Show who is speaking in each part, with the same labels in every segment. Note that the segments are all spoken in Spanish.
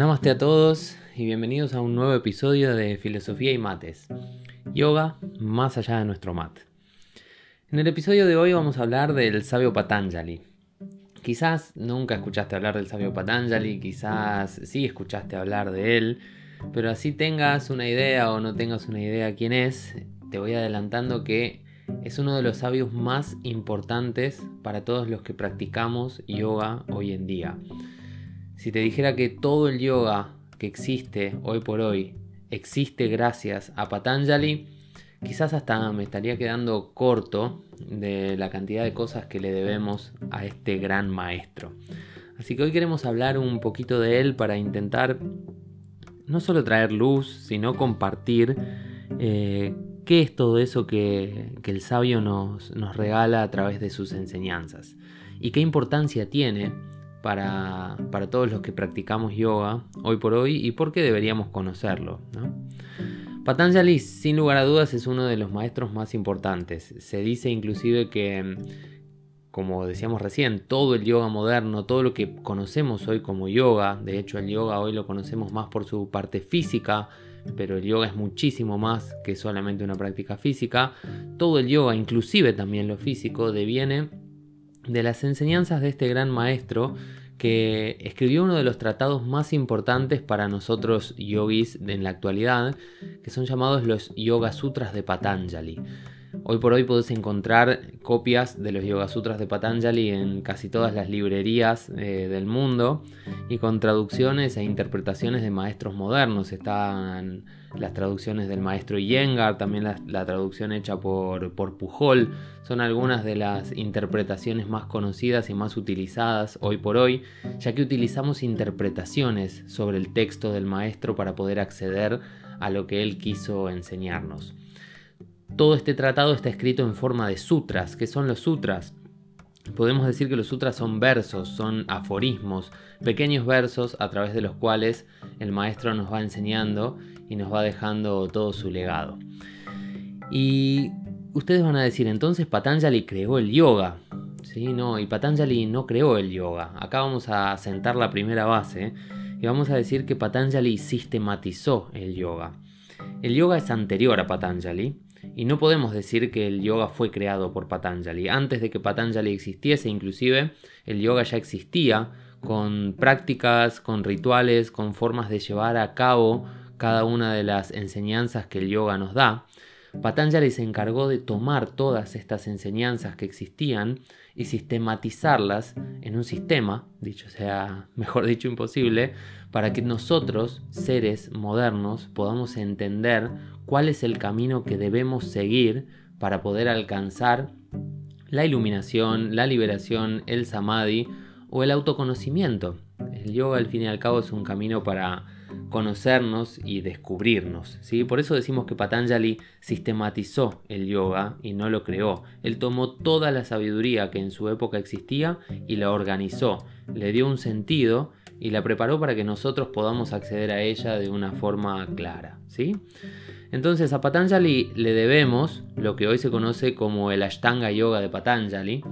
Speaker 1: Namaste a todos y bienvenidos a un nuevo episodio de Filosofía y Mates. Yoga más allá de nuestro mat. En el episodio de hoy vamos a hablar del sabio Patanjali. Quizás nunca escuchaste hablar del sabio Patanjali, quizás sí escuchaste hablar de él, pero así tengas una idea o no tengas una idea quién es, te voy adelantando que es uno de los sabios más importantes para todos los que practicamos yoga hoy en día. Si te dijera que todo el yoga que existe hoy por hoy existe gracias a Patanjali, quizás hasta me estaría quedando corto de la cantidad de cosas que le debemos a este gran maestro. Así que hoy queremos hablar un poquito de él para intentar no solo traer luz, sino compartir eh, qué es todo eso que, el sabio nos, nos, regala a través de sus enseñanzas y qué importancia tiene para, todos los que practicamos yoga hoy por hoy y por qué deberíamos conocerlo. Patanjali, sin lugar a dudas, es uno de los maestros más importantes. Se dice inclusive que, como decíamos recién, todo el yoga moderno, todo lo que conocemos hoy como yoga, de hecho el yoga hoy lo conocemos más por su parte física, pero el yoga es muchísimo más que solamente una práctica física. Todo el yoga, inclusive también lo físico, deviene de las enseñanzas de este gran maestro que escribió uno de los tratados más importantes para nosotros yogis en la actualidad, que son llamados los Yoga Sutras de Patanjali. Hoy por hoy podés encontrar copias de los Yoga Sutras de Patanjali en casi todas las librerías eh, del mundo y con traducciones e interpretaciones de maestros modernos. Están las traducciones del maestro Iyengar, también la, traducción hecha por, por, Pujol. Son algunas de las interpretaciones más conocidas y más utilizadas hoy por hoy, ya que utilizamos interpretaciones sobre el texto del maestro para poder acceder a lo que él quiso enseñarnos. Todo este tratado está escrito en forma de sutras. ¿Qué son los sutras? Podemos decir que los sutras son versos, son aforismos, pequeños versos a través de los cuales el maestro nos va enseñando y nos va dejando todo su legado. Y ustedes van a decir, entonces Patanjali creó el yoga. Sí, no, y Patanjali no creó el yoga. Acá vamos a sentar la primera base y vamos a decir que Patanjali sistematizó el yoga. El yoga es anterior a Patanjali y no podemos decir que el yoga fue creado por Patanjali. Antes de que Patanjali existiese, inclusive, el yoga ya existía con prácticas, con rituales, con formas de llevar a cabo cada una de las enseñanzas que el yoga nos da. Patanjali se encargó de tomar todas estas enseñanzas que existían y sistematizarlas en un sistema, dicho sea, mejor dicho, imposible, para que nosotros, seres modernos, podamos entender cuál es el camino que debemos seguir para poder alcanzar la iluminación, la liberación, el samadhi o el autoconocimiento. El yoga al fin y al cabo es un camino para conocernos y descubrirnos. ¿sí? Por eso decimos que Patanjali sistematizó el yoga y no lo creó. Él tomó toda la sabiduría que en su época existía y la organizó, le dio un sentido y la preparó para que nosotros podamos acceder a ella de una forma clara. ¿sí? Entonces a Patanjali le debemos lo que hoy se conoce como el Ashtanga Yoga de Patanjali,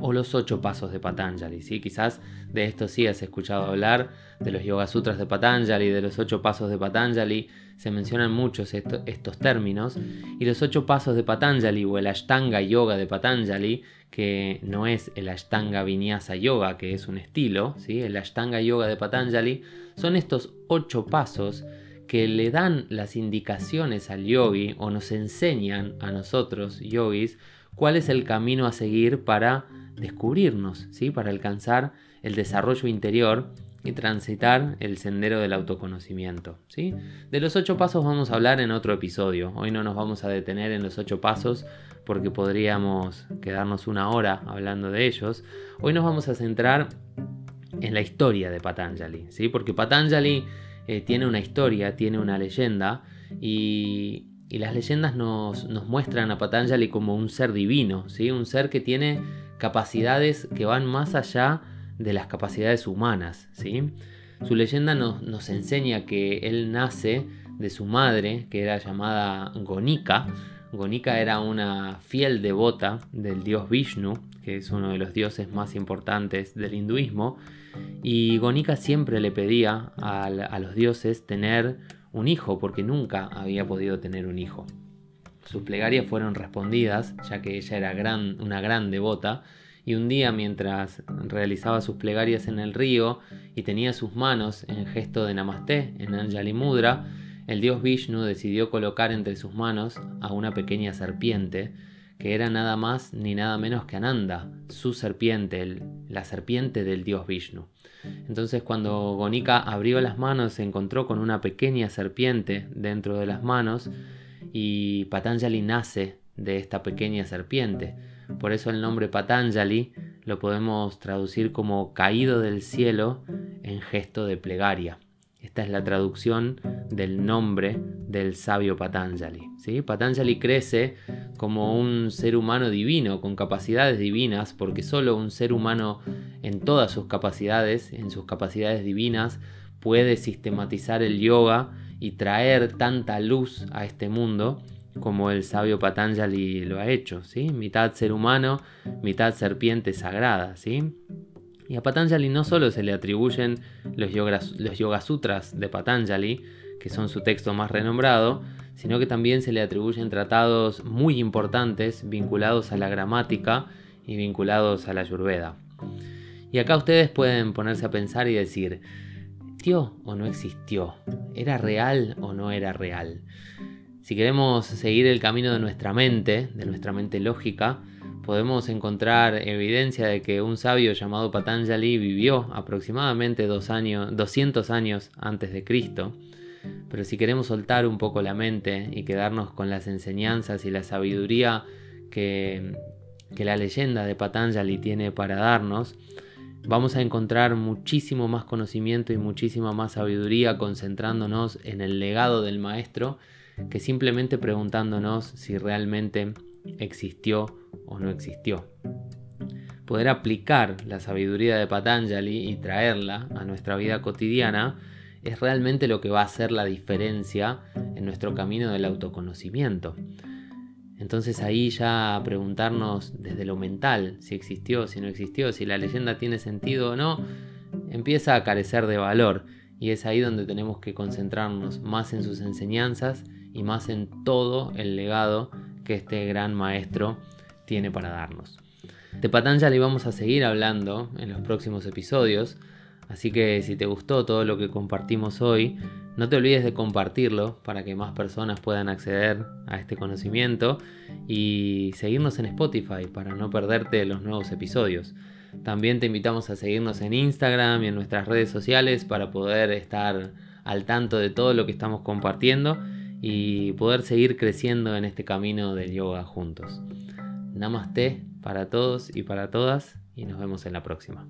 Speaker 1: o los ocho pasos de Patanjali. ¿sí? Quizás de esto sí has escuchado hablar, de los Yoga Sutras de Patanjali, de los ocho pasos de Patanjali, se mencionan muchos estos términos, y los ocho pasos de Patanjali o el Ashtanga Yoga de Patanjali, que no es el Ashtanga Vinyasa Yoga, que es un estilo, ¿sí? el Ashtanga Yoga de Patanjali, son estos ocho pasos que le dan las indicaciones al yogi o nos enseñan a nosotros, yogis, cuál es el camino a seguir para descubrirnos, ¿sí? para alcanzar el desarrollo interior y transitar el sendero del autoconocimiento. ¿sí? De los ocho pasos vamos a hablar en otro episodio. Hoy no nos vamos a detener en los ocho pasos porque podríamos quedarnos una hora hablando de ellos. Hoy nos vamos a centrar en la historia de Patanjali, ¿sí? porque Patanjali eh, tiene una historia, tiene una leyenda y, las leyendas nos, nos, muestran a Patanjali como un ser divino, ¿sí? un ser que tiene capacidades que van más allá de las capacidades humanas. ¿sí? Su leyenda nos, enseña que él nace de su madre, que era llamada Gonika. Gonika era una fiel devota del dios Vishnu, que es uno de los dioses más importantes del hinduismo, y Gonika siempre le pedía a, los dioses tener un hijo, porque nunca había podido tener un hijo. Sus plegarias fueron respondidas, ya que ella era una gran devota, y un día mientras realizaba sus plegarias en el río y tenía sus manos en gesto de Namaste en Anjali Mudra, el dios Vishnu decidió colocar entre sus manos a una pequeña serpiente, que era nada más ni nada menos que Ananda, su serpiente, la serpiente del dios Vishnu. Entonces cuando Gonika abrió las manos se encontró con una pequeña serpiente dentro de las manos y Patanjali nace de esta pequeña serpiente. Por eso el nombre Patanjali lo podemos traducir como caído del cielo en gesto de plegaria. Esta es la traducción del nombre del sabio Patanjali. Patanjali crece como un ser humano divino, con capacidades divinas, porque solo un ser humano en todas sus capacidades, en sus capacidades divinas, puede sistematizar el yoga y traer tanta luz a este mundo como el sabio Patanjali lo ha hecho, ¿sí? Mitad ser humano, mitad serpiente sagrada, ¿sí? Y a Patanjali no solo se le atribuyen los, los Yoga Sutras de Patanjali, que son su texto más renombrado, sino que también se le atribuyen tratados muy importantes vinculados a la gramática y vinculados a la Ayurveda. Y acá ustedes pueden ponerse a pensar y decir, ¿existió o no existió? ¿Era real o no era real? Si queremos seguir el camino de nuestra mente, de nuestra mente lógica, podemos encontrar evidencia de que un sabio llamado Patanjali vivió aproximadamente dos años, 200 años antes de Cristo. Pero si queremos soltar un poco la mente y quedarnos con las enseñanzas y la sabiduría que, que la leyenda de Patanjali tiene para darnos, vamos a encontrar muchísimo más conocimiento y muchísima más sabiduría concentrándonos en el legado del maestro que simplemente preguntándonos si realmente existió o no existió. Poder aplicar la sabiduría de Patanjali y traerla a nuestra vida cotidiana es realmente lo que va a hacer la diferencia en nuestro camino del autoconocimiento. Entonces ahí ya preguntarnos desde lo mental si existió, si no existió, si la leyenda tiene sentido o no, empieza a carecer de valor y es ahí donde tenemos que concentrarnos más en sus enseñanzas y más en todo el legado que este gran maestro tiene para darnos. De Patanjali vamos a seguir hablando en los próximos episodios, así que si te gustó todo lo que compartimos hoy, no te olvides de compartirlo para que más personas puedan acceder a este conocimiento y seguirnos en Spotify para no perderte los nuevos episodios. También te invitamos a seguirnos en Instagram y en nuestras redes sociales para poder estar al tanto de todo lo que estamos compartiendo y poder seguir creciendo en este camino del yoga juntos. Namaste para todos y para todas y nos vemos en la próxima.